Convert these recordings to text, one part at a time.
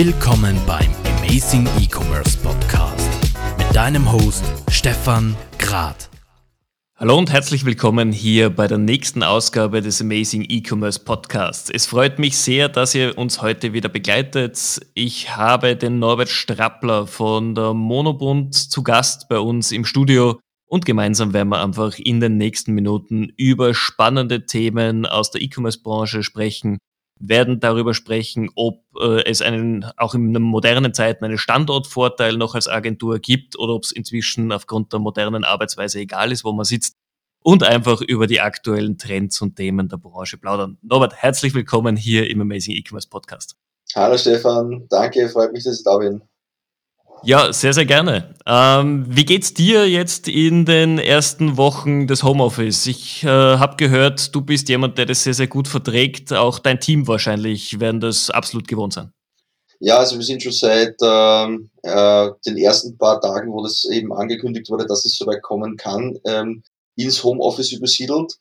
Willkommen beim Amazing E-Commerce Podcast mit deinem Host Stefan Grad. Hallo und herzlich willkommen hier bei der nächsten Ausgabe des Amazing E-Commerce Podcasts. Es freut mich sehr, dass ihr uns heute wieder begleitet. Ich habe den Norbert Strappler von der Monobund zu Gast bei uns im Studio und gemeinsam werden wir einfach in den nächsten Minuten über spannende Themen aus der E-Commerce-Branche sprechen, werden darüber sprechen, ob äh, es einen auch in modernen Zeiten einen Standortvorteil noch als Agentur gibt oder ob es inzwischen aufgrund der modernen Arbeitsweise egal ist, wo man sitzt und einfach über die aktuellen Trends und Themen der Branche plaudern. Norbert, herzlich willkommen hier im Amazing E-Commerce Podcast. Hallo Stefan, danke, freut mich, dass ich da bin. Ja, sehr, sehr gerne. Ähm, wie geht's dir jetzt in den ersten Wochen des Homeoffice? Ich äh, habe gehört, du bist jemand, der das sehr, sehr gut verträgt. Auch dein Team wahrscheinlich werden das absolut gewohnt sein. Ja, also wir sind schon seit ähm, äh, den ersten paar Tagen, wo das eben angekündigt wurde, dass es soweit kommen kann, ähm, ins Homeoffice übersiedelt.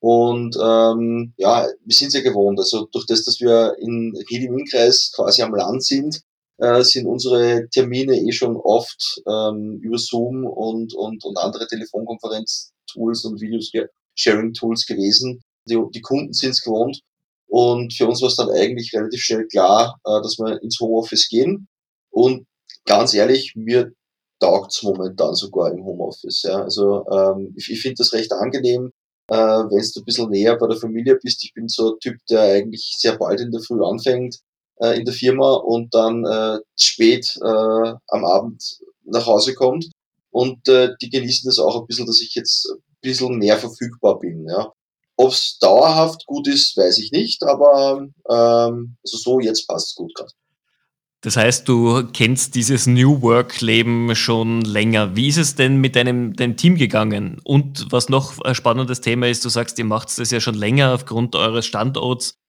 Und ähm, ja, wir sind ja gewohnt. Also durch das, dass wir in Ried im Innkreis quasi am Land sind, äh, sind unsere Termine eh schon oft ähm, über Zoom und, und, und andere Telefonkonferenz-Tools und Videos-Sharing-Tools gewesen. Die, die Kunden sind es gewohnt. Und für uns war es dann eigentlich relativ schnell klar, äh, dass wir ins Homeoffice gehen. Und ganz ehrlich, mir taugt's momentan sogar im Homeoffice. Ja. Also ähm, ich, ich finde das recht angenehm, äh, wenn du ein bisschen näher bei der Familie bist. Ich bin so ein Typ, der eigentlich sehr bald in der Früh anfängt äh, in der Firma und dann äh, spät äh, am Abend nach Hause kommt. Und äh, die genießen das auch ein bisschen, dass ich jetzt ein bisschen mehr verfügbar bin. Ja. Ob es dauerhaft gut ist, weiß ich nicht, aber ähm, also so jetzt passt es gut gerade. Das heißt, du kennst dieses New Work-Leben schon länger. Wie ist es denn mit deinem, deinem Team gegangen? Und was noch ein spannendes Thema ist, du sagst, ihr macht das ja schon länger aufgrund eures Standorts.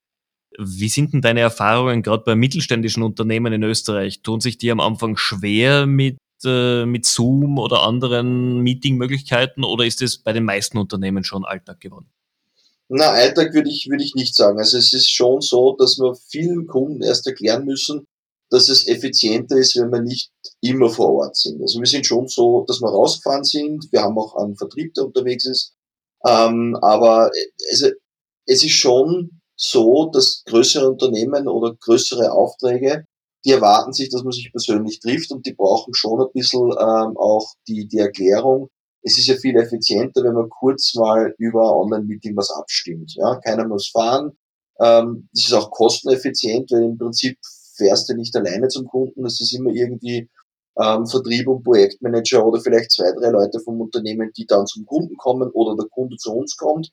Wie sind denn deine Erfahrungen gerade bei mittelständischen Unternehmen in Österreich? Tun sich die am Anfang schwer mit, äh, mit Zoom oder anderen Meetingmöglichkeiten oder ist es bei den meisten Unternehmen schon Alltag geworden? Na, Alltag würde ich, würde ich nicht sagen. Also es ist schon so, dass wir vielen Kunden erst erklären müssen, dass es effizienter ist, wenn wir nicht immer vor Ort sind. Also wir sind schon so, dass wir rausgefahren sind. Wir haben auch einen Vertrieb, der unterwegs ist. Ähm, aber also, es ist schon so, dass größere Unternehmen oder größere Aufträge, die erwarten sich, dass man sich persönlich trifft und die brauchen schon ein bisschen ähm, auch die, die Erklärung. Es ist ja viel effizienter, wenn man kurz mal über Online-Meeting was abstimmt. Ja, keiner muss fahren. Ähm, das ist auch kosteneffizient, weil im Prinzip fährst du nicht alleine zum Kunden. Das ist immer irgendwie ähm, Vertrieb und Projektmanager oder vielleicht zwei, drei Leute vom Unternehmen, die dann zum Kunden kommen oder der Kunde zu uns kommt.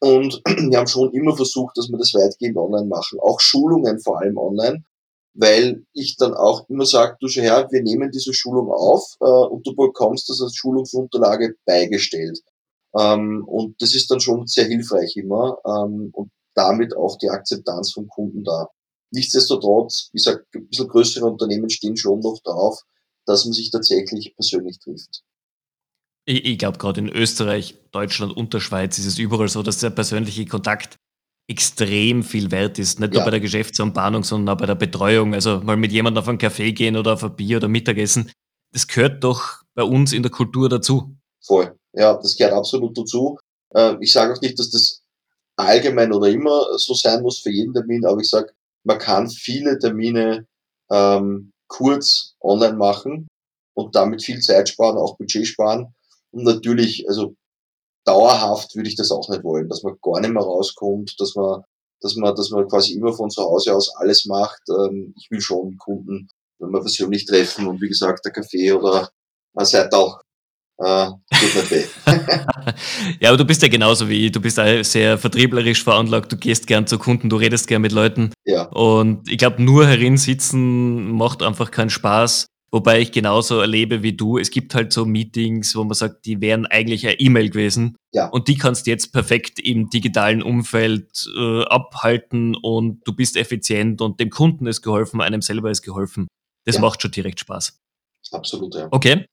Und wir haben schon immer versucht, dass wir das weitgehend online machen. Auch Schulungen vor allem online, weil ich dann auch immer sage, du schau her, wir nehmen diese Schulung auf äh, und du bekommst das als Schulungsunterlage beigestellt. Ähm, und das ist dann schon sehr hilfreich immer ähm, und damit auch die Akzeptanz vom Kunden da. Nichtsdestotrotz, wie gesagt, ein bisschen größere Unternehmen stehen schon noch darauf, dass man sich tatsächlich persönlich trifft. Ich, ich glaube, gerade in Österreich, Deutschland und der Schweiz ist es überall so, dass der persönliche Kontakt extrem viel wert ist. Nicht ja. nur bei der Geschäftsanbahnung, sondern auch bei der Betreuung. Also mal mit jemandem auf einen Kaffee gehen oder auf ein Bier oder Mittagessen. Das gehört doch bei uns in der Kultur dazu. Voll. Ja, das gehört absolut dazu. Ähm, ich sage auch nicht, dass das allgemein oder immer so sein muss für jeden Termin, aber ich sage, man kann viele Termine ähm, kurz online machen und damit viel Zeit sparen, auch Budget sparen. Und natürlich, also dauerhaft würde ich das auch nicht wollen, dass man gar nicht mehr rauskommt, dass man, dass man, dass man quasi immer von zu Hause aus alles macht. Ähm, ich will schon Kunden, wenn wir persönlich treffen und wie gesagt, der Kaffee oder ein Seital äh, nicht weh. ja, aber du bist ja genauso wie ich. Du bist sehr vertrieblerisch veranlagt. Du gehst gern zu Kunden, du redest gern mit Leuten. Ja. Und ich glaube, nur herinsitzen macht einfach keinen Spaß. Wobei ich genauso erlebe wie du. Es gibt halt so Meetings, wo man sagt, die wären eigentlich eine E-Mail gewesen. Ja. Und die kannst du jetzt perfekt im digitalen Umfeld äh, abhalten und du bist effizient und dem Kunden ist geholfen, einem selber ist geholfen. Das ja. macht schon direkt Spaß. Absolut, ja. Okay.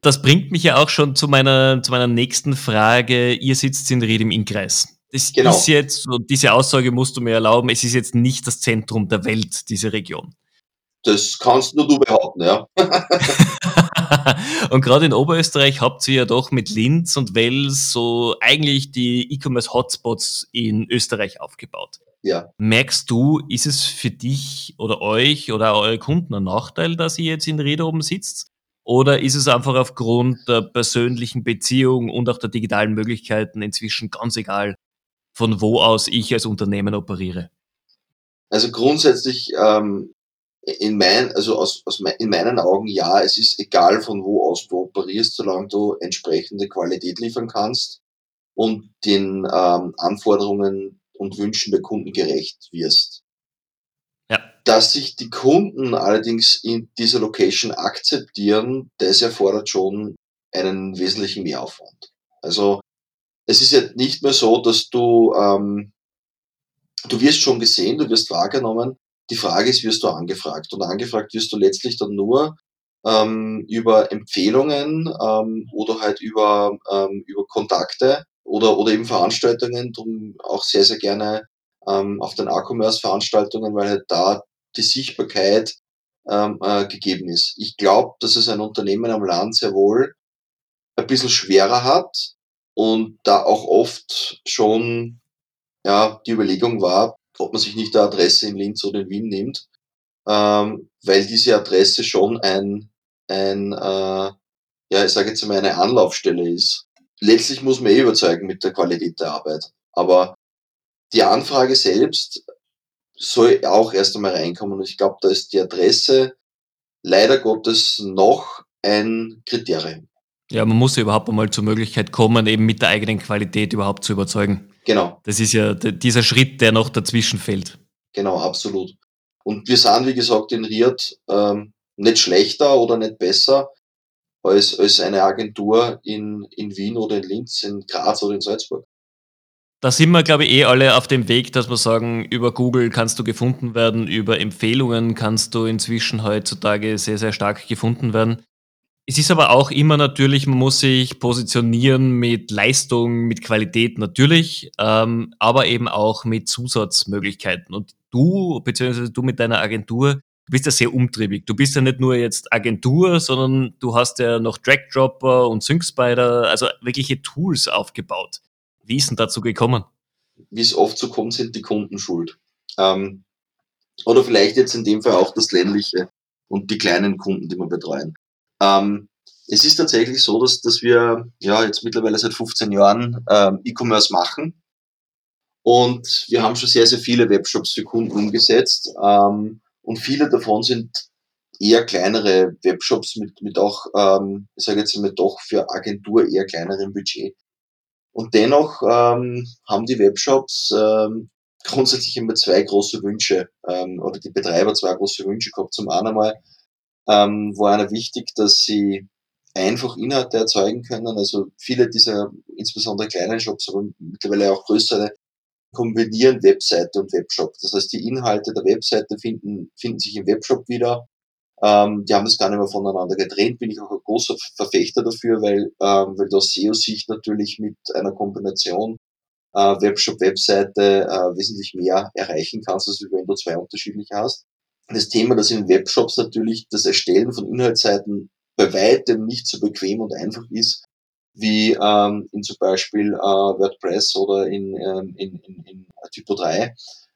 Das bringt mich ja auch schon zu meiner, zu meiner nächsten Frage. Ihr sitzt in Ried im Innkreis. Das genau. ist jetzt, und diese Aussage musst du mir erlauben, es ist jetzt nicht das Zentrum der Welt, diese Region. Das kannst nur du behaupten, ja. und gerade in Oberösterreich habt ihr ja doch mit Linz und Wels so eigentlich die E-Commerce-Hotspots in Österreich aufgebaut. Ja. Merkst du, ist es für dich oder euch oder eure Kunden ein Nachteil, dass ihr jetzt in Ried oben sitzt? Oder ist es einfach aufgrund der persönlichen Beziehung und auch der digitalen Möglichkeiten inzwischen ganz egal, von wo aus ich als Unternehmen operiere? Also grundsätzlich ähm, in, mein, also aus, aus in meinen Augen ja, es ist egal von wo aus du operierst, solange du entsprechende Qualität liefern kannst und den ähm, Anforderungen und Wünschen der Kunden gerecht wirst. Ja. Dass sich die Kunden allerdings in dieser Location akzeptieren, das erfordert schon einen wesentlichen Mehraufwand. Also es ist ja nicht mehr so, dass du, ähm, du wirst schon gesehen, du wirst wahrgenommen. Die Frage ist, wirst du angefragt? Und angefragt wirst du letztlich dann nur ähm, über Empfehlungen ähm, oder halt über, ähm, über Kontakte oder, oder eben Veranstaltungen, drum auch sehr, sehr gerne ähm, auf den A-Commerce-Veranstaltungen, weil halt da die Sichtbarkeit ähm, äh, gegeben ist. Ich glaube, dass es ein Unternehmen am Land sehr wohl ein bisschen schwerer hat und da auch oft schon ja, die Überlegung war, ob man sich nicht eine Adresse in Linz oder in Wien nimmt, ähm, weil diese Adresse schon ein, ein äh, ja, ich sage jetzt mal, eine Anlaufstelle ist. Letztlich muss man eh überzeugen mit der Qualität der Arbeit. Aber die Anfrage selbst soll auch erst einmal reinkommen. Und ich glaube, da ist die Adresse leider Gottes noch ein Kriterium. Ja, man muss ja überhaupt einmal zur Möglichkeit kommen, eben mit der eigenen Qualität überhaupt zu überzeugen. Genau. Das ist ja dieser Schritt, der noch dazwischen fällt. Genau, absolut. Und wir sind, wie gesagt, in Riad ähm, nicht schlechter oder nicht besser als, als eine Agentur in, in Wien oder in Linz, in Graz oder in Salzburg. Da sind wir, glaube ich, eh alle auf dem Weg, dass wir sagen, über Google kannst du gefunden werden, über Empfehlungen kannst du inzwischen heutzutage sehr, sehr stark gefunden werden. Es ist aber auch immer natürlich, man muss sich positionieren mit Leistung, mit Qualität natürlich, ähm, aber eben auch mit Zusatzmöglichkeiten. Und du, beziehungsweise du mit deiner Agentur, du bist ja sehr umtriebig. Du bist ja nicht nur jetzt Agentur, sondern du hast ja noch Dragdropper und SyncSpider, also wirkliche Tools aufgebaut. Wie ist denn dazu gekommen? Wie es oft so kommt, sind die Kunden schuld. Ähm, oder vielleicht jetzt in dem Fall auch das ländliche und die kleinen Kunden, die wir betreuen. Ähm, es ist tatsächlich so, dass, dass wir ja jetzt mittlerweile seit 15 Jahren ähm, E-Commerce machen. Und wir haben schon sehr, sehr viele Webshops für Kunden umgesetzt. Ähm, und viele davon sind eher kleinere Webshops mit, mit auch, ähm, ich sage jetzt mal doch für Agentur eher kleinerem Budget. Und dennoch ähm, haben die Webshops ähm, grundsätzlich immer zwei große Wünsche ähm, oder die Betreiber zwei große Wünsche gehabt. Zum einen einmal ähm, war einer wichtig, dass sie einfach Inhalte erzeugen können. Also viele dieser, insbesondere kleinen Shops, aber mittlerweile auch größere, kombinieren Webseite und Webshop. Das heißt, die Inhalte der Webseite finden, finden sich im Webshop wieder ähm, die haben das gar nicht mehr voneinander getrennt, bin ich auch ein großer Verfechter dafür, weil, ähm, weil du aus SEO-Sicht natürlich mit einer Kombination äh, Webshop-Webseite äh, wesentlich mehr erreichen kannst, als wenn du zwei unterschiedliche hast. Das Thema, dass in Webshops natürlich das Erstellen von Inhaltsseiten bei weitem nicht so bequem und einfach ist, wie ähm, in zum Beispiel äh, WordPress oder in, ähm, in, in, in Typo 3.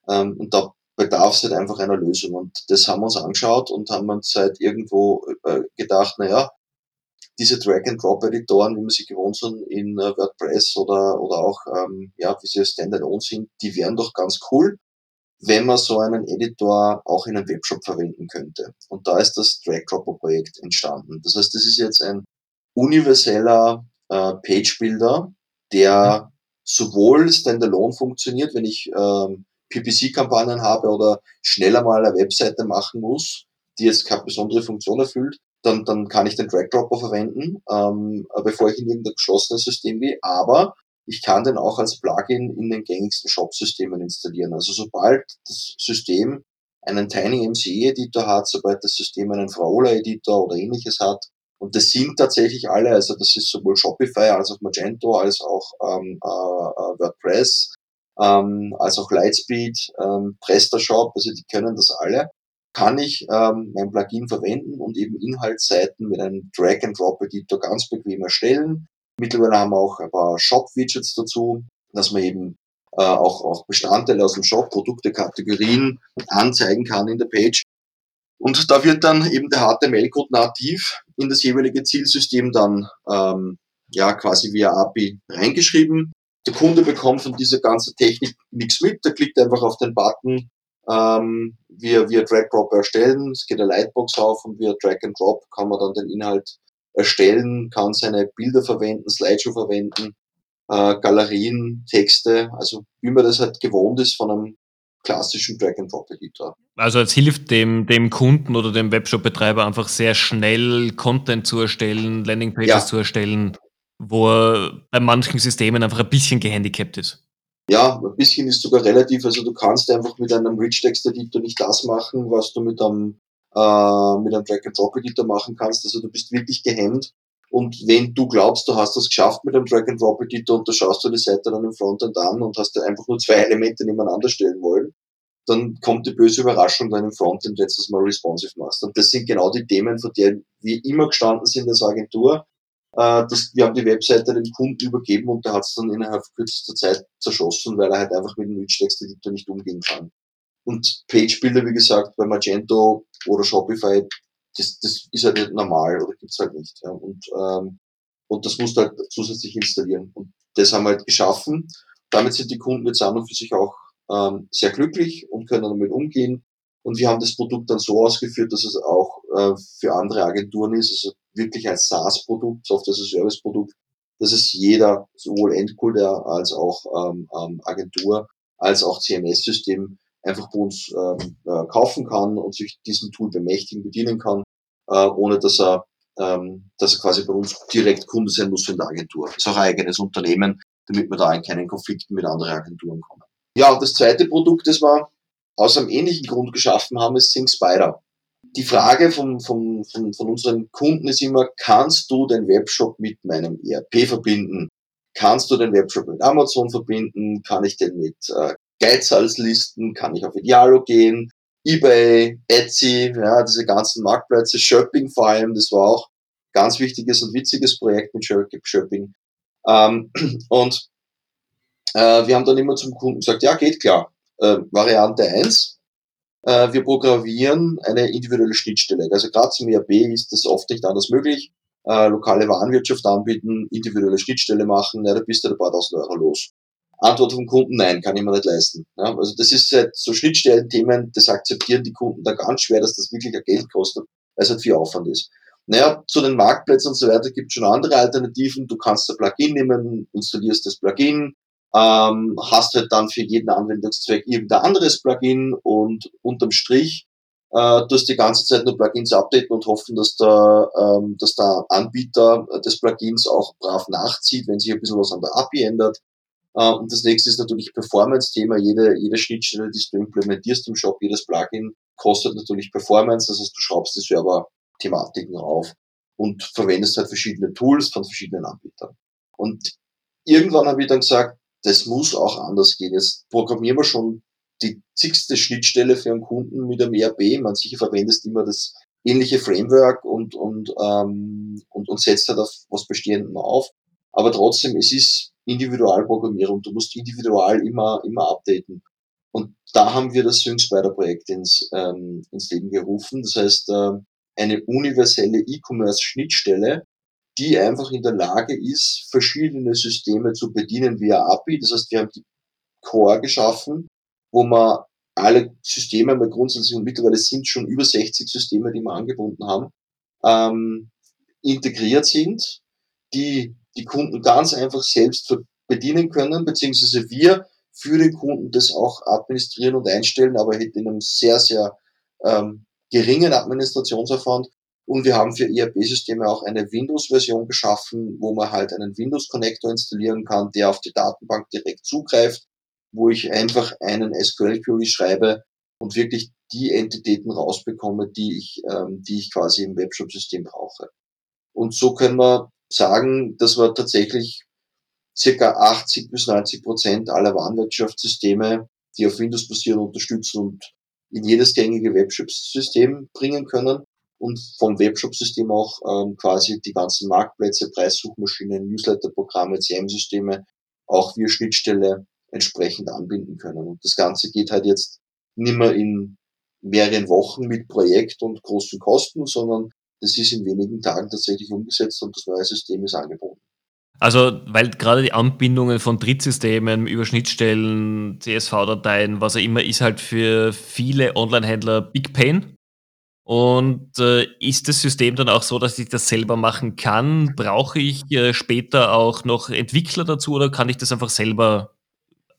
Ähm, und da bedarf es halt einfach einer Lösung. Und das haben wir uns angeschaut und haben uns halt irgendwo äh, gedacht, naja, diese Drag-and-Drop-Editoren, wie wir sie gewohnt sind in äh, WordPress oder, oder auch, ähm, ja, wie sie Standalone sind, die wären doch ganz cool, wenn man so einen Editor auch in einem Webshop verwenden könnte. Und da ist das Drag-Dropper-Projekt entstanden. Das heißt, das ist jetzt ein universeller äh, Page-Builder, der sowohl Standalone funktioniert, wenn ich ähm, PPC-Kampagnen habe oder schneller mal eine Webseite machen muss, die jetzt keine besondere Funktion erfüllt, dann, dann kann ich den Drag-Dropper verwenden, ähm, bevor ich in irgendein geschlossenes System gehe. Aber ich kann den auch als Plugin in den gängigsten Shop-Systemen installieren. Also sobald das System einen Tiny MC-Editor hat, sobald das System einen Fraola-Editor oder ähnliches hat, und das sind tatsächlich alle, also das ist sowohl Shopify als auch Magento als auch ähm, äh, äh WordPress, ähm, als auch Lightspeed, ähm, PrestaShop, also die können das alle. kann ich ähm, mein Plugin verwenden und eben Inhaltsseiten mit einem Drag-and-Drop-Editor ganz bequem erstellen. Mittlerweile haben wir auch ein paar Shop-Widgets dazu, dass man eben äh, auch, auch Bestandteile aus dem Shop, Produkte, Kategorien anzeigen kann in der Page. Und da wird dann eben der HTML-Code nativ in das jeweilige Zielsystem dann ähm, ja quasi via API reingeschrieben. Der Kunde bekommt von dieser ganzen Technik nichts mit, der klickt einfach auf den Button, ähm, via, via Drag Drop erstellen, es geht eine Lightbox auf und via Drag and Drop kann man dann den Inhalt erstellen, kann seine Bilder verwenden, Slideshow verwenden, äh, Galerien, Texte, also wie man das halt gewohnt ist von einem klassischen Drag-and-Drop-Editor. Also es hilft dem, dem Kunden oder dem Webshop-Betreiber einfach sehr schnell Content zu erstellen, Landingpages ja. zu erstellen, wo er bei manchen Systemen einfach ein bisschen gehandicapt ist. Ja, ein bisschen ist sogar relativ. Also du kannst einfach mit einem Rich-Text-Editor nicht das machen, was du mit einem, äh, mit einem Drag-and-Drop-Editor machen kannst. Also du bist wirklich gehemmt. Und wenn du glaubst, du hast das geschafft mit einem Drag-and-Drop-Editor und da schaust du die Seite dann im Frontend an und hast einfach nur zwei Elemente nebeneinander stellen wollen, dann kommt die böse Überraschung dann im Frontend, wenn du das mal responsive machst. Und das sind genau die Themen, von denen wir immer gestanden sind als Agentur. Äh, das, wir haben die Webseite den Kunden übergeben und der hat es dann innerhalb kürzester Zeit zerschossen, weil er halt einfach mit dem Rich-Text-Editor nicht umgehen kann. Und Page-Builder, wie gesagt, bei Magento oder Shopify, das, das ist halt nicht normal oder gibt's halt nicht. Ja. Und, ähm, und das musst du halt zusätzlich installieren. Und das haben wir halt geschaffen. Damit sind die Kunden jetzt an und für sich auch ähm, sehr glücklich und können damit umgehen. Und wir haben das Produkt dann so ausgeführt, dass es auch äh, für andere Agenturen ist, also wirklich ein SaaS-Produkt, Software as a Service-Produkt, dass es jeder, sowohl Endkunde als auch ähm, ähm, Agentur, als auch CMS-System einfach bei uns ähm, äh, kaufen kann und sich diesen Tool bemächtigen, bedienen kann, äh, ohne dass er, ähm, dass er quasi bei uns direkt Kunde sein muss in der Agentur. Das ist auch ein eigenes Unternehmen, damit wir da in keinen Konflikten mit anderen Agenturen kommen. Ja, und das zweite Produkt, das wir aus einem ähnlichen Grund geschaffen haben, ist Sing Spider. Die Frage von, von, von, von unseren Kunden ist immer, kannst du den Webshop mit meinem ERP verbinden? Kannst du den Webshop mit Amazon verbinden? Kann ich den mit äh, Geizhalslisten? Kann ich auf Idealo gehen? eBay, Etsy, ja, diese ganzen Marktplätze, Shopping vor allem, das war auch ganz wichtiges und witziges Projekt mit Shopping. Ähm, und äh, wir haben dann immer zum Kunden gesagt, ja, geht klar. Äh, Variante eins: äh, wir programmieren eine individuelle Schnittstelle. Also gerade zum ERP ist das oft nicht anders möglich. Äh, lokale Warenwirtschaft anbieten, individuelle Schnittstelle machen, ja, da bist du ein paar tausend Euro los. Antwort vom Kunden, nein, kann ich mir nicht leisten. Ja, also das ist halt so Schnittstellenthemen, das akzeptieren die Kunden da ganz schwer, dass das wirklich ein Geld kostet, weil es halt viel Aufwand ist. Naja, zu den Marktplätzen und so weiter gibt es schon andere Alternativen. Du kannst ein Plugin nehmen, installierst das Plugin, ähm, hast halt dann für jeden Anwendungszweck irgendein anderes Plugin und unterm Strich äh, tust die ganze Zeit nur Plugins updaten und hoffen, dass der, ähm, dass der Anbieter des Plugins auch brav nachzieht, wenn sich ein bisschen was an der API ändert. Äh, und das nächste ist natürlich Performance-Thema. Jede, jede Schnittstelle, die du implementierst im Shop, jedes Plugin kostet natürlich Performance. Das heißt, du schraubst die Server-Thematiken auf und verwendest halt verschiedene Tools von verschiedenen Anbietern. Und irgendwann habe ich dann gesagt, das muss auch anders gehen. Jetzt programmieren wir schon die zigste Schnittstelle für einen Kunden mit einem ERP. Man sicher verwendest immer das ähnliche Framework und, und, ähm, und, und setzt halt auf was Bestehendem auf. Aber trotzdem, es ist Individualprogrammierung. Du musst individual immer, immer updaten. Und da haben wir das Sync Spider Projekt ins, ähm, ins Leben gerufen. Das heißt, äh, eine universelle E-Commerce-Schnittstelle, die einfach in der Lage ist, verschiedene Systeme zu bedienen via API. Das heißt, wir haben die Core geschaffen, wo man alle Systeme mal grundsätzlich, und mittlerweile sind schon über 60 Systeme, die wir angebunden haben, ähm, integriert sind, die die Kunden ganz einfach selbst bedienen können, beziehungsweise wir für den Kunden das auch administrieren und einstellen, aber in einem sehr, sehr ähm, geringen Administrationsaufwand und wir haben für ERP-Systeme auch eine Windows-Version geschaffen, wo man halt einen Windows-Connector installieren kann, der auf die Datenbank direkt zugreift, wo ich einfach einen SQL-Query schreibe und wirklich die Entitäten rausbekomme, die ich, ähm, die ich quasi im Webshop-System brauche. Und so können wir sagen, dass wir tatsächlich circa 80 bis 90 Prozent aller Warenwirtschaftssysteme, die auf Windows basieren, unterstützen und in jedes gängige Webshop-System bringen können und vom Webshop-System auch ähm, quasi die ganzen Marktplätze, Preissuchmaschinen, Newsletter-Programme, CM-Systeme auch via Schnittstelle entsprechend anbinden können. Und das Ganze geht halt jetzt nicht mehr in mehreren Wochen mit Projekt und großen Kosten, sondern das ist in wenigen Tagen tatsächlich umgesetzt und das neue System ist angeboten. Also, weil gerade die Anbindungen von Drittsystemen über Schnittstellen, CSV-Dateien, was auch immer, ist halt für viele Online-Händler Big Pain. Und äh, ist das System dann auch so, dass ich das selber machen kann? Brauche ich äh, später auch noch Entwickler dazu oder kann ich das einfach selber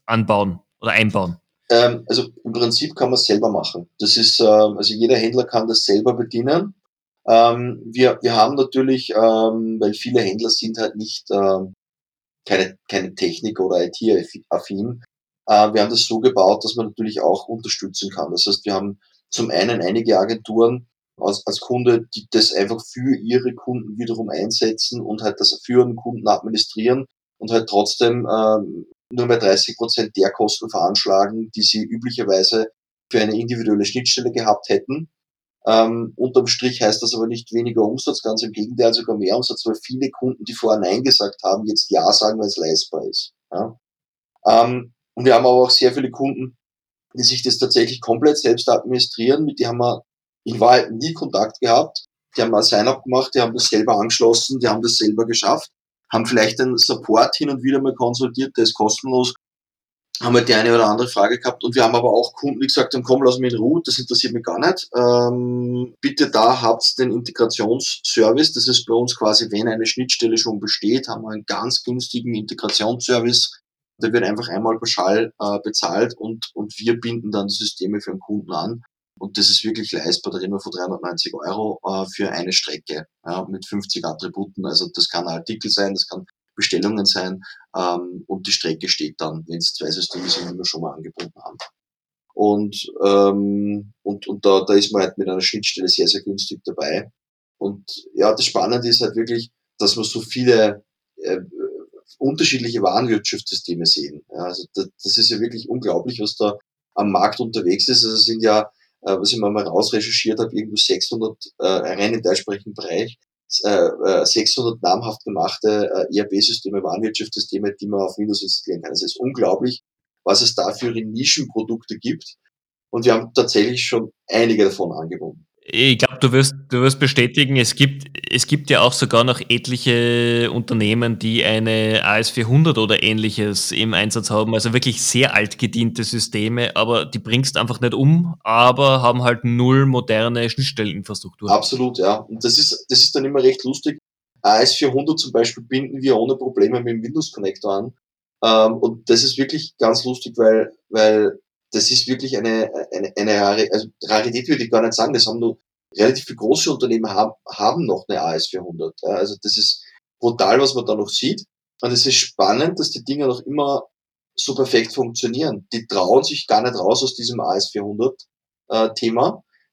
anbauen oder einbauen? Ähm, also im Prinzip kann man es selber machen. Das ist, äh, also jeder Händler kann das selber bedienen. Ähm, wir, wir haben natürlich, ähm, weil viele Händler sind halt nicht ähm, keine, keine Technik oder IT-affin, äh, wir haben das so gebaut, dass man natürlich auch unterstützen kann. Das heißt, wir haben zum einen einige Agenturen als, als Kunde, die das einfach für ihre Kunden wiederum einsetzen und halt das für einen Kunden administrieren und halt trotzdem ähm, nur mehr 30 Prozent der Kosten veranschlagen, die sie üblicherweise für eine individuelle Schnittstelle gehabt hätten. Ähm, unterm Strich heißt das aber nicht weniger Umsatz, ganz im Gegenteil, sogar mehr Umsatz, weil viele Kunden, die vorher Nein gesagt haben, jetzt Ja sagen, weil es leistbar ist. Ja? Ähm, und wir haben aber auch sehr viele Kunden, die sich das tatsächlich komplett selbst administrieren, mit die haben wir in Wahrheit nie Kontakt gehabt. Die haben ein Sign-up gemacht, die haben das selber angeschlossen, die haben das selber geschafft, haben vielleicht einen Support hin und wieder mal konsultiert, der ist kostenlos, haben wir die eine oder andere Frage gehabt und wir haben aber auch Kunden, die gesagt haben, komm, lass mich in Ruhe, das interessiert mich gar nicht. Ähm, bitte da habt den Integrationsservice, das ist bei uns quasi, wenn eine Schnittstelle schon besteht, haben wir einen ganz günstigen Integrationsservice, der wird einfach einmal pauschal äh, bezahlt und, und wir binden dann die Systeme für den Kunden an. Und das ist wirklich leistbar, da reden wir von 390 Euro äh, für eine Strecke ja, mit 50 Attributen. Also das kann ein Artikel sein, das kann Bestellungen sein ähm, und die Strecke steht dann, wenn es zwei Systeme sind, die wir schon mal angebunden haben. Und, ähm, und, und da, da ist man halt mit einer Schnittstelle sehr, sehr günstig dabei. Und ja, das Spannende ist halt wirklich, dass man so viele äh, unterschiedliche Warenwirtschaftssysteme sehen. Ja, also das, das ist ja wirklich unglaublich, was da am Markt unterwegs ist. Also es sind ja, äh, was ich mal rausrecherchiert habe, irgendwo 600, äh, rein im deutschsprachigen Bereich, 600 äh, namhaft gemachte äh, ERP-Systeme, Warenwirtschaftssysteme, die man auf Windows installieren kann. Also es ist unglaublich, was es da für Nischenprodukte gibt. Und wir haben tatsächlich schon einige davon angebunden. Ich glaube, du wirst, du wirst bestätigen, es gibt, es gibt ja auch sogar noch etliche Unternehmen, die eine AS400 oder ähnliches im Einsatz haben. Also wirklich sehr alt gediente Systeme, aber die bringst einfach nicht um, aber haben halt null moderne Schnittstelleninfrastruktur. Absolut, ja. Und das ist, das ist dann immer recht lustig. AS400 zum Beispiel binden wir ohne Probleme mit dem Windows Connector an. Ähm, und das ist wirklich ganz lustig, weil, weil das ist wirklich eine, eine, eine Rare, also Rarität würde ich gar nicht sagen, das haben nur relativ viele große Unternehmen haben, haben noch eine AS400. Ja, also das ist brutal, was man da noch sieht. Und es ist spannend, dass die Dinger noch immer so perfekt funktionieren. Die trauen sich gar nicht raus aus diesem AS400 äh,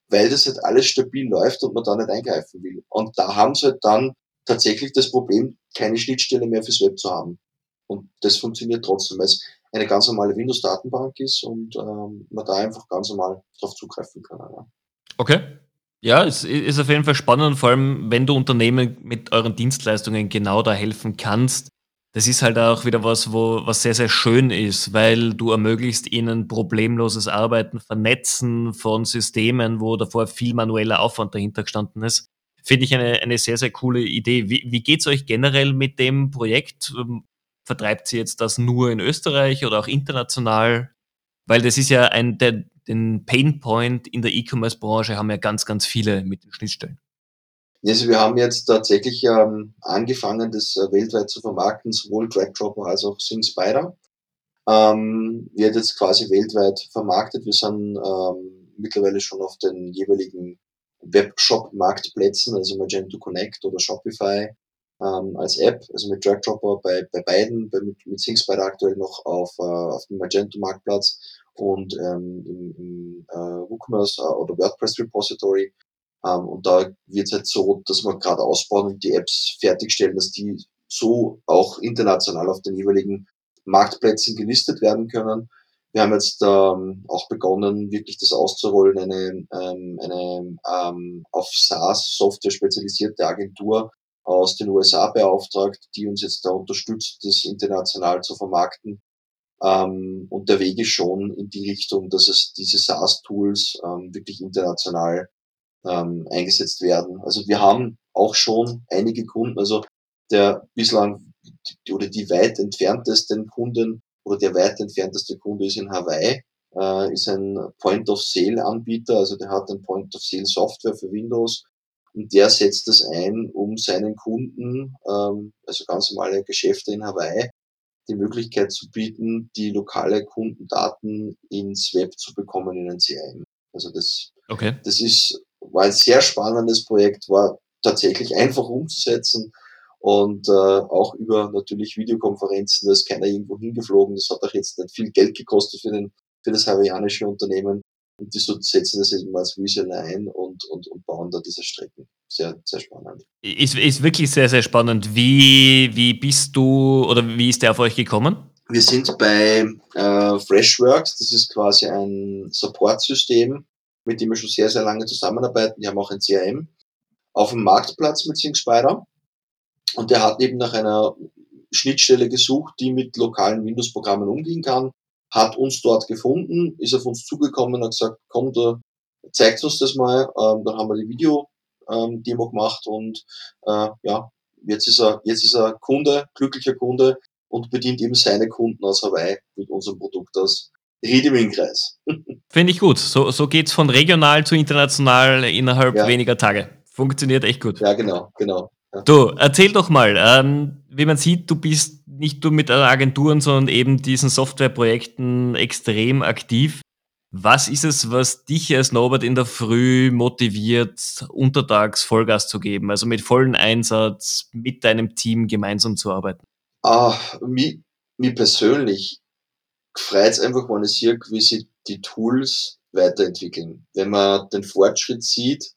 weil das halt alles stabil läuft und man da nicht eingreifen will. Und da haben sie halt dann tatsächlich das Problem, keine Schnittstelle mehr fürs Web zu haben. Und das funktioniert trotzdem, es eine ganz normale Windows-Datenbank ist und ähm, man da einfach ganz normal drauf zugreifen kann. Ja. Okay. Ja, es ist auf jeden Fall spannend, vor allem wenn du Unternehmen mit euren Dienstleistungen genau da helfen kannst. Das ist halt auch wieder was, wo, was sehr, sehr schön ist, weil du ermöglicht ihnen problemloses Arbeiten, Vernetzen von Systemen, wo davor viel manueller Aufwand dahinter gestanden ist. Finde ich eine, eine sehr, sehr coole Idee. Wie, wie geht es euch generell mit dem Projekt? Vertreibt sie jetzt das nur in Österreich oder auch international? Weil das ist ja ein, der, den Painpoint in der E-Commerce-Branche haben ja ganz, ganz viele mit den Schnittstellen. Also wir haben jetzt tatsächlich ähm, angefangen, das äh, weltweit zu vermarkten, sowohl DragDropper als auch Sing Spider. Ähm, wird jetzt quasi weltweit vermarktet. Wir sind ähm, mittlerweile schon auf den jeweiligen Webshop-Marktplätzen, also Magento Connect oder Shopify ähm, als App, also mit DragDropper bei, bei beiden, bei, mit, mit SingSpider aktuell noch auf, äh, auf dem Magento-Marktplatz und ähm, im, im äh, WooCommerce äh, oder WordPress Repository. Ähm, und da wird es halt so, dass wir gerade ausbauen und die Apps fertigstellen, dass die so auch international auf den jeweiligen Marktplätzen gelistet werden können. wir haben jetzt ähm, auch begonnen, wirklich das auszurollen, eine, ähm, eine ähm, auf SaaS-Software spezialisierte Agentur aus den USA beauftragt, die uns jetzt da unterstützt, das international zu vermarkten. Ähm, und der Weg ist schon in die Richtung, dass es diese SaaS-Tools ähm, wirklich international ähm, eingesetzt werden. Also wir haben auch schon einige Kunden, also der bislang oder die weit entferntesten Kunden oder der weit entfernteste Kunde ist in Hawaii, äh, ist ein Point-of-Sale-Anbieter, also der hat ein Point-of-Sale-Software für Windows und der setzt das ein, um seinen Kunden, ähm, also ganz normale Geschäfte in Hawaii, die Möglichkeit zu bieten, die lokale Kundendaten ins Web zu bekommen in ein CRM. Also das, okay. das ist, war ein sehr spannendes Projekt, war tatsächlich einfach umzusetzen und äh, auch über natürlich Videokonferenzen, da ist keiner irgendwo hingeflogen, das hat auch jetzt nicht viel Geld gekostet für, den, für das hawaiianische Unternehmen und die so setzen das eben als Reseller ein und, und, und bauen da diese Strecken. Sehr, sehr spannend. Ist, ist wirklich sehr, sehr spannend. Wie, wie bist du oder wie ist der auf euch gekommen? Wir sind bei äh, Freshworks, das ist quasi ein Supportsystem, mit dem wir schon sehr, sehr lange zusammenarbeiten. Die haben auch ein CRM auf dem Marktplatz mit SyncSpider. Und der hat eben nach einer Schnittstelle gesucht, die mit lokalen Windows-Programmen umgehen kann, hat uns dort gefunden, ist auf uns zugekommen und hat gesagt, komm, da zeigt uns das mal. Ähm, dann haben wir die Video-Demo ähm, gemacht und äh, ja, jetzt ist er, jetzt ist er Kunde, glücklicher Kunde und bedient eben seine Kunden aus Hawaii mit unserem Produkt aus Riedeming-Kreis. Finde ich gut. So, so geht's von regional zu international innerhalb ja. weniger Tage. Funktioniert echt gut. Ja, genau, genau. Du, erzähl doch mal, ähm, wie man sieht, du bist nicht nur mit Agenturen, sondern eben diesen Softwareprojekten extrem aktiv. Was ist es, was dich als Norbert in der Früh motiviert, untertags Vollgas zu geben, also mit vollem Einsatz mit deinem Team gemeinsam zu arbeiten? Ah, mir, mir persönlich freut es einfach, wenn ich sehe, wie sich die Tools weiterentwickeln. Wenn man den Fortschritt sieht,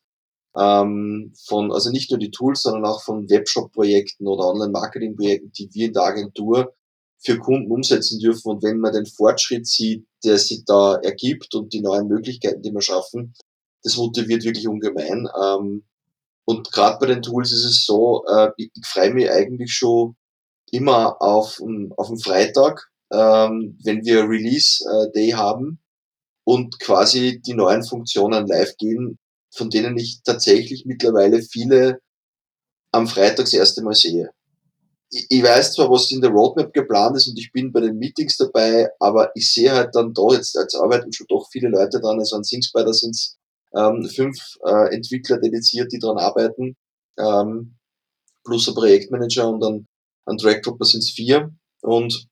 ähm, von, also nicht nur die Tools, sondern auch von Webshop-Projekten oder Online-Marketing-Projekten, die wir in der Agentur für Kunden umsetzen dürfen. Und wenn man den Fortschritt sieht, der sich da ergibt und die neuen Möglichkeiten, die wir schaffen, das motiviert wirklich ungemein. Ähm, und gerade bei den Tools ist es so, äh, ich, freue mich eigentlich schon immer auf, auf den Freitag, ähm, wenn wir Release äh, Day haben und quasi die neuen Funktionen live gehen, von denen ich tatsächlich mittlerweile viele am Freitag das erste Mal sehe. Ich, weiß zwar, was in der Roadmap geplant ist und ich bin bei den Meetings dabei, aber ich sehe halt dann da jetzt, als arbeiten schon doch viele Leute dran, also an SingSpider sind es ähm, fünf äh, Entwickler dediziert, die dran arbeiten, ähm, plus ein Projektmanager und an, an Dragdropper sind es vier und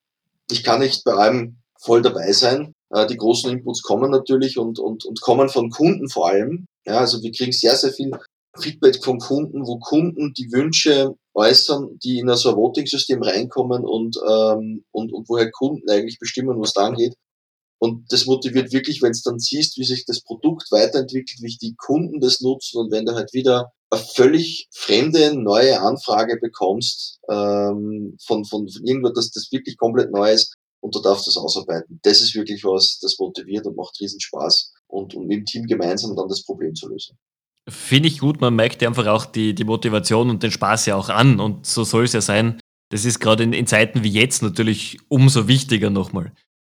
ich kann nicht bei allem voll dabei sein. Äh, die großen Inputs kommen natürlich und, und, und kommen von Kunden vor allem. Ja, also wir kriegen sehr, sehr viel Feedback von Kunden, wo Kunden die Wünsche äußern, die in so ein Voting-System reinkommen und, ähm, und, und woher Kunden eigentlich bestimmen, was da angeht. Und das motiviert wirklich, wenn es dann siehst, wie sich das Produkt weiterentwickelt, wie die Kunden das nutzen und wenn du halt wieder eine völlig fremde, neue Anfrage bekommst ähm, von, von, von irgendwo, dass das wirklich komplett neu ist, und du darfst das ausarbeiten. Das ist wirklich was, das motiviert und macht riesen Spaß und, und im Team gemeinsam dann das Problem zu lösen. Finde ich gut, man merkt einfach auch die, die Motivation und den Spaß ja auch an und so soll es ja sein. Das ist gerade in, in Zeiten wie jetzt natürlich umso wichtiger nochmal.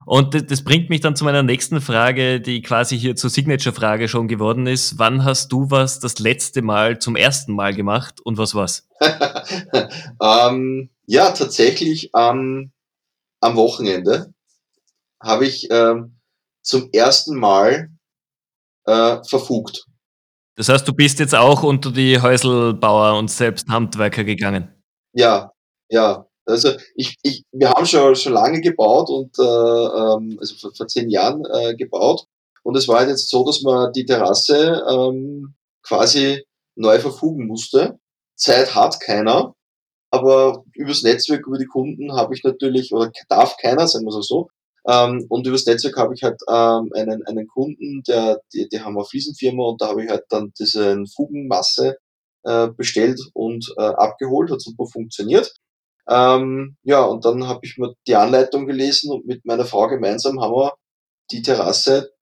Und das, das bringt mich dann zu meiner nächsten Frage, die quasi hier zur Signature-Frage schon geworden ist. Wann hast du was das letzte Mal zum ersten Mal gemacht und was war's? ähm, ja, tatsächlich ähm, am Wochenende habe ich ähm, zum ersten Mal äh, verfugt. Das heißt, du bist jetzt auch unter die Häuselbauer und selbst Handwerker gegangen. Ja, ja. Also ich, ich, wir haben schon, schon lange gebaut und äh, ähm, also vor, vor zehn Jahren äh, gebaut. Und es war halt jetzt so, dass man die Terrasse ähm, quasi neu verfugen musste. Zeit hat keiner. Aber übers Netzwerk, über die Kunden habe ich natürlich, oder darf keiner, sagen wir es so, ähm, und übers Netzwerk habe ich halt ähm, einen, einen Kunden, der, die, die haben eine Fliesenfirma und da habe ich halt dann diese Fugenmasse äh, bestellt und äh, abgeholt, hat super funktioniert. Ähm, ja, und dann habe ich mir die Anleitung gelesen und mit meiner Frau gemeinsam haben wir die Terrasse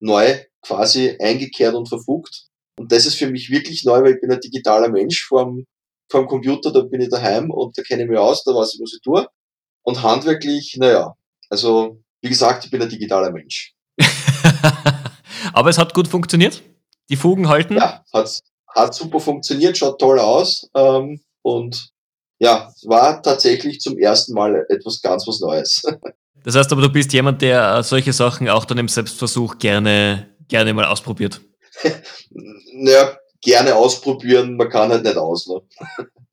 neu quasi eingekehrt und verfugt. Und das ist für mich wirklich neu, weil ich bin ein digitaler Mensch vorm, vorm Computer, da bin ich daheim und da kenne ich mich aus, da weiß ich, was ich tue. Und handwerklich, naja, also wie gesagt, ich bin ein digitaler Mensch. Aber es hat gut funktioniert? Die Fugen halten? Ja, hat, hat super funktioniert, schaut toll aus. Ähm, und ja, war tatsächlich zum ersten Mal etwas ganz was Neues. Das heißt aber, du bist jemand, der solche Sachen auch dann im Selbstversuch gerne, gerne mal ausprobiert. naja, gerne ausprobieren, man kann halt nicht aus. Ne?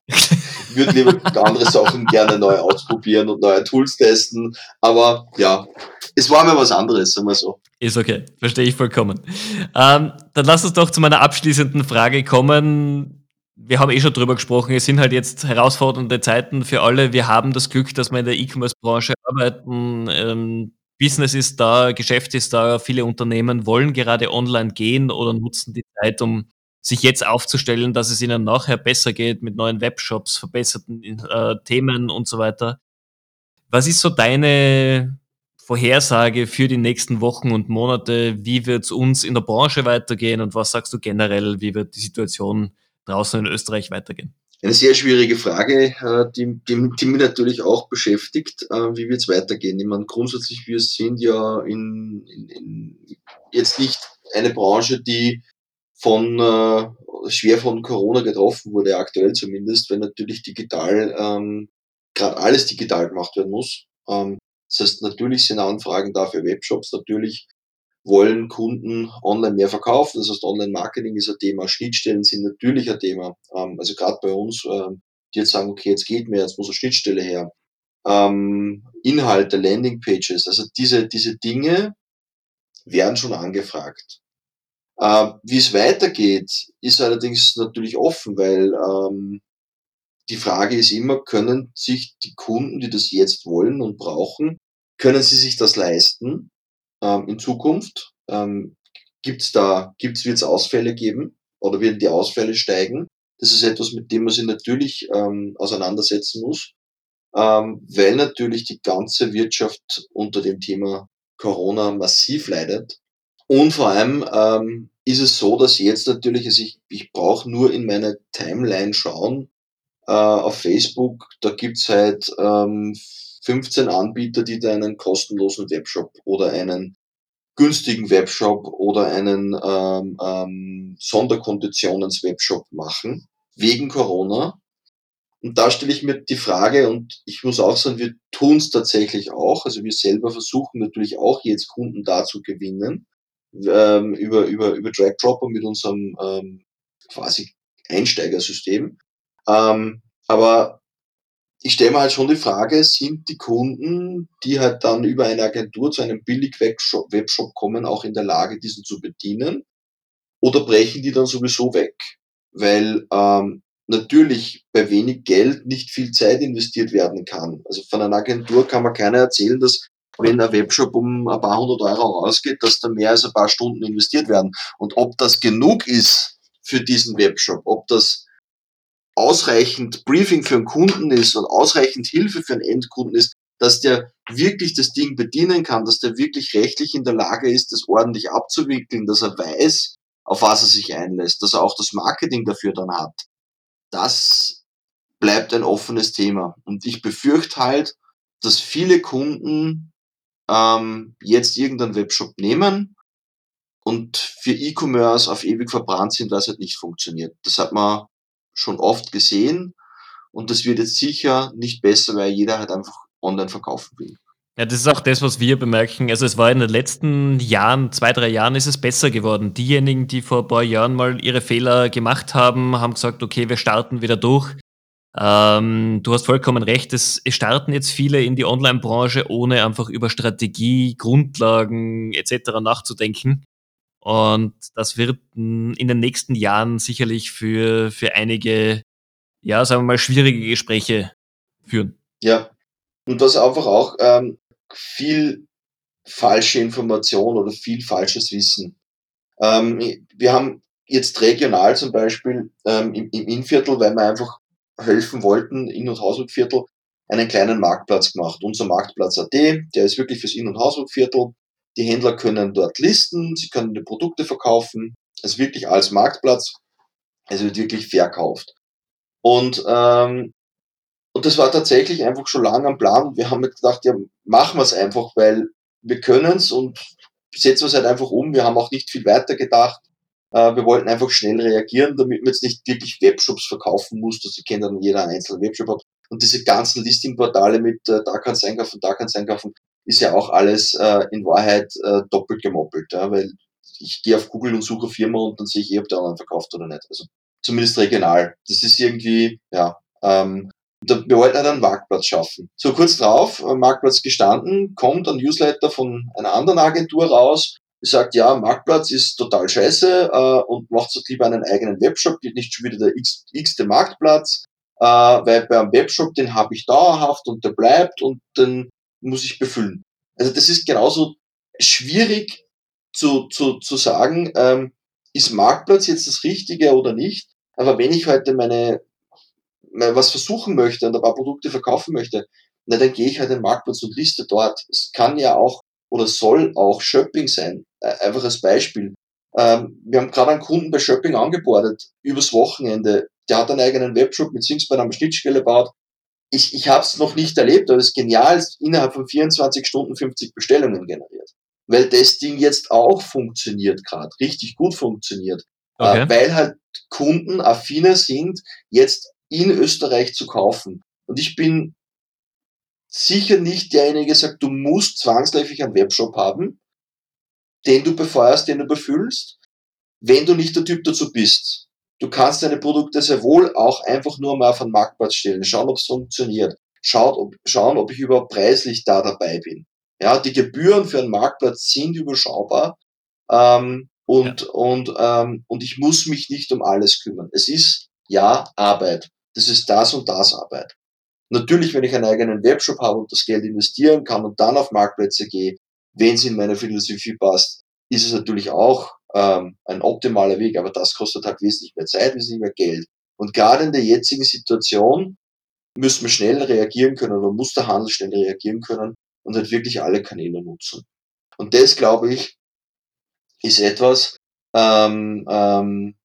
Ich würde lieber andere Sachen gerne neu ausprobieren und neue Tools testen. Aber ja, es war mir was anderes, sagen wir so. Ist okay, verstehe ich vollkommen. Ähm, dann lass uns doch zu meiner abschließenden Frage kommen. Wir haben eh schon drüber gesprochen, es sind halt jetzt herausfordernde Zeiten für alle. Wir haben das Glück, dass wir in der E-Commerce-Branche arbeiten. Ähm, Business ist da, Geschäft ist da, viele Unternehmen wollen gerade online gehen oder nutzen die Zeit, um sich jetzt aufzustellen, dass es ihnen nachher besser geht mit neuen Webshops, verbesserten äh, Themen und so weiter. Was ist so deine Vorhersage für die nächsten Wochen und Monate? Wie wird es uns in der Branche weitergehen und was sagst du generell, wie wird die Situation draußen in Österreich weitergehen? Eine sehr schwierige Frage, äh, die, die, die mich natürlich auch beschäftigt. Äh, wie wird es weitergehen? Ich meine, grundsätzlich, wir sind ja in, in, in jetzt nicht eine Branche, die von äh, schwer von Corona getroffen wurde, aktuell zumindest, wenn natürlich digital ähm, gerade alles digital gemacht werden muss. Ähm, das heißt, natürlich sind Anfragen da für Webshops, natürlich wollen Kunden online mehr verkaufen. Das heißt, Online-Marketing ist ein Thema, Schnittstellen sind natürlich ein Thema. Ähm, also gerade bei uns, ähm, die jetzt sagen, okay, jetzt geht mehr, jetzt muss eine Schnittstelle her. Ähm, Inhalte, Landingpages, also diese, diese Dinge werden schon angefragt. Äh, Wie es weitergeht, ist allerdings natürlich offen, weil ähm, die Frage ist immer, können sich die Kunden, die das jetzt wollen und brauchen, können sie sich das leisten ähm, in Zukunft? Ähm, gibt's da, gibt's, wird's Ausfälle geben oder werden die Ausfälle steigen? Das ist etwas, mit dem man sich natürlich ähm, auseinandersetzen muss, ähm, weil natürlich die ganze Wirtschaft unter dem Thema Corona massiv leidet. Und vor allem ähm, ist es so, dass jetzt natürlich, also ich, ich brauche nur in meine Timeline schauen, äh, auf Facebook, da gibt's halt ähm, 15 Anbieter, die da einen kostenlosen Webshop oder einen günstigen Webshop oder einen ähm, ähm, Sonderkonditionens-Webshop machen, wegen Corona. Und da stelle ich mir die Frage, und ich muss auch sagen, wir tun es tatsächlich auch. Also wir selber versuchen natürlich auch jetzt Kunden da zu gewinnen, ähm, über, über, über Drag-Dropper mit unserem ähm, quasi Einsteigersystem. Ähm, aber ich stelle mir halt schon die Frage, sind die Kunden, die halt dann über eine Agentur zu einem Billig-Webshop kommen, auch in der Lage, diesen zu bedienen? Oder brechen die dann sowieso weg? Weil ähm, natürlich bei wenig Geld nicht viel Zeit investiert werden kann. Also von einer Agentur kann man keiner erzählen, dass wenn ein Webshop um ein paar hundert Euro ausgeht, dass da mehr als ein paar Stunden investiert werden. Und ob das genug ist für diesen Webshop, ob das ausreichend Briefing für einen Kunden ist und ausreichend Hilfe für einen Endkunden ist, dass der wirklich das Ding bedienen kann, dass der wirklich rechtlich in der Lage ist, das ordentlich abzuwickeln, dass er weiß, auf was er sich einlässt, dass er auch das Marketing dafür dann hat. Das bleibt ein offenes Thema. Und ich befürchte halt, dass viele Kunden ähm, jetzt irgendeinen Webshop nehmen und für E-Commerce auf ewig verbrannt sind, weil es halt nicht funktioniert. Das hat man schon oft gesehen und das wird jetzt sicher nicht besser, weil jeder halt einfach online verkaufen will. Ja, das ist auch das, was wir bemerken. Also es war in den letzten Jahren, zwei, drei Jahren ist es besser geworden. Diejenigen, die vor ein paar Jahren mal ihre Fehler gemacht haben, haben gesagt, okay, wir starten wieder durch. Ähm, du hast vollkommen recht, es, starten jetzt viele in die Online-Branche, ohne einfach über Strategie, Grundlagen etc. nachzudenken. Und das wird in den nächsten Jahren sicherlich für, für einige, ja, sagen wir mal, schwierige Gespräche führen. Ja. Und was einfach auch ähm, viel falsche Information oder viel falsches Wissen. Ähm, wir haben jetzt regional zum Beispiel ähm, im, im Innviertel, weil wir einfach helfen wollten, In- und Hausburgviertel, einen kleinen Marktplatz gemacht. Unser Marktplatz AT, der ist wirklich fürs In- und Hausburgviertel Die Händler können dort listen, sie können die Produkte verkaufen. Also wirklich als Marktplatz. Es wird wirklich verkauft. Und, ähm, und das war tatsächlich einfach schon lange am Plan. Wir haben gedacht, ja, machen wir es einfach, weil wir können es und setzen wir es halt einfach um. Wir haben auch nicht viel weiter gedacht. Äh, wir wollten einfach schnell reagieren, damit man jetzt nicht wirklich Webshops verkaufen muss, dass kennt dann jeder einen einzelnen Webshop hat. Und diese ganzen Listingportale mit äh, da kannst du einkaufen, da kannst du einkaufen, ist ja auch alles äh, in Wahrheit äh, doppelt gemoppelt, ja, weil ich gehe auf Google und suche Firma und dann sehe ich eh, ob der anderen verkauft oder nicht. Also zumindest regional. Das ist irgendwie, ja, ähm, wir wollten halt einen Marktplatz schaffen. So kurz drauf, Marktplatz gestanden, kommt ein Newsletter von einer anderen Agentur raus, sagt, ja, Marktplatz ist total scheiße äh, und macht so lieber einen eigenen Webshop, nicht schon wieder der x, x Marktplatz, äh, weil beim Webshop, den habe ich dauerhaft und der bleibt und den muss ich befüllen. Also das ist genauso schwierig zu, zu, zu sagen, ähm, ist Marktplatz jetzt das Richtige oder nicht. Aber wenn ich heute meine, meine was versuchen möchte und ein paar Produkte verkaufen möchte, na, dann gehe ich halt den Marktplatz und liste dort. Es kann ja auch oder soll auch Shopping sein. Äh, einfach als Beispiel. Ähm, wir haben gerade einen Kunden bei Shopping angebordet, übers Wochenende. Der hat einen eigenen Webshop mit Singspan am Schnittstelle gebaut. Ich, ich habe es noch nicht erlebt, aber es ist genial, innerhalb von 24 Stunden 50 Bestellungen generiert. Weil das Ding jetzt auch funktioniert gerade, richtig gut funktioniert. Äh, okay. Weil halt Kunden affiner sind, jetzt in Österreich zu kaufen. Und ich bin sicher nicht derjenige, der sagt, du musst zwangsläufig einen Webshop haben, den du befeuerst, den du befüllst, wenn du nicht der Typ dazu bist. Du kannst deine Produkte sehr wohl auch einfach nur mal auf den Marktplatz stellen, schauen, ob es funktioniert, schauen ob, schauen, ob ich überhaupt preislich da dabei bin. Ja, die Gebühren für einen Marktplatz sind überschaubar ähm, und, ja. und, ähm, und ich muss mich nicht um alles kümmern. Es ist ja Arbeit. Das ist das und das Arbeit. Natürlich, wenn ich einen eigenen Webshop habe und das Geld investieren kann und dann auf Marktplätze gehe, wenn es in meine Philosophie passt, ist es natürlich auch ähm, ein optimaler Weg, aber das kostet halt wesentlich mehr Zeit, wesentlich mehr Geld. Und gerade in der jetzigen Situation müssen wir schnell reagieren können oder muss der Handel schnell reagieren können und halt wirklich alle Kanäle nutzen. Und das, glaube ich, ist etwas, ähm, ähm,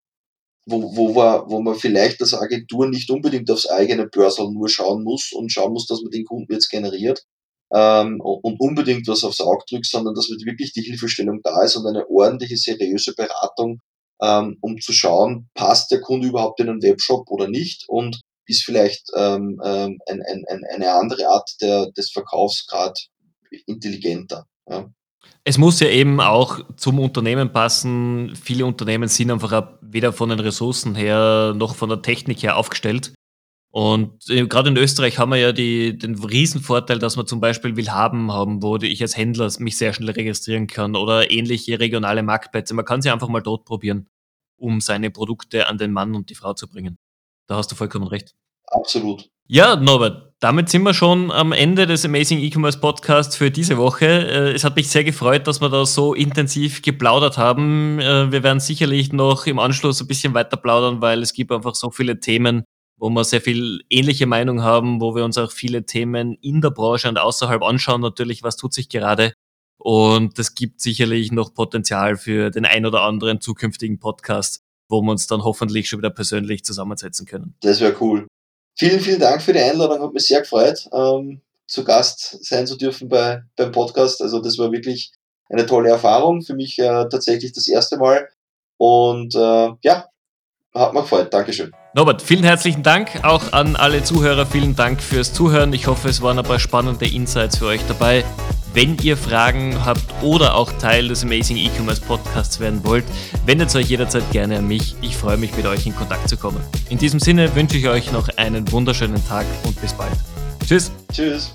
wo, wo, wir, wo man vielleicht als Agentur nicht unbedingt aufs eigene Börsel nur schauen muss und schauen muss, dass man den Kunden jetzt generiert ähm, und unbedingt was aufs Auge drückt, sondern dass wirklich die Hilfestellung da ist und eine ordentliche, seriöse Beratung, ähm, um zu schauen, passt der Kunde überhaupt in einen Webshop oder nicht und ist vielleicht ähm, ähm, ein, ein, ein, eine andere Art der, des Verkaufs gerade intelligenter. Ja. Es muss ja eben auch zum Unternehmen passen. Viele Unternehmen sind einfach weder von den Ressourcen her noch von der Technik her aufgestellt. Und äh, gerade in Österreich haben wir ja die, den Riesenvorteil, dass wir zum Beispiel Willhaben haben, wo ich als Händler mich sehr schnell registrieren kann oder ähnliche regionale Marktplätze. Man kann sie einfach mal dort probieren, um seine Produkte an den Mann und die Frau zu bringen. Da hast du vollkommen recht. Absolut. Ja, Norbert, damit sind wir schon am Ende des Amazing E-Commerce Podcasts für diese Woche. Äh, es hat mich sehr gefreut, dass wir da so intensiv geplaudert haben. Äh, wir werden sicherlich noch im Anschluss ein bisschen weiter plaudern, weil es gibt einfach so viele Themen, wo wir sehr viel ähnliche Meinung haben, wo wir uns auch viele Themen in der Branche und außerhalb anschauen. Natürlich, was tut sich gerade? Und es gibt sicherlich noch Potenzial für den ein oder anderen zukünftigen Podcast, wo wir uns dann hoffentlich schon wieder persönlich zusammensetzen können. Das wäre cool. Vielen, vielen Dank für die Einladung. Hat mich sehr gefreut, ähm, zu Gast sein zu dürfen bei, beim Podcast. Also das war wirklich eine tolle Erfahrung. Für mich äh, tatsächlich das erste Mal. Und äh, ja, hat mir gefreut. Dankeschön. Norbert, vielen herzlichen Dank auch an alle Zuhörer. Vielen Dank fürs Zuhören. Ich hoffe, es waren ein paar spannende Insights für euch dabei. Wenn ihr Fragen habt oder auch Teil des Amazing E-Commerce Podcasts werden wollt, wendet euch jederzeit gerne an mich. Ich freue mich, mit euch in Kontakt zu kommen. In diesem Sinne wünsche ich euch noch einen wunderschönen Tag und bis bald. Tschüss. Tschüss.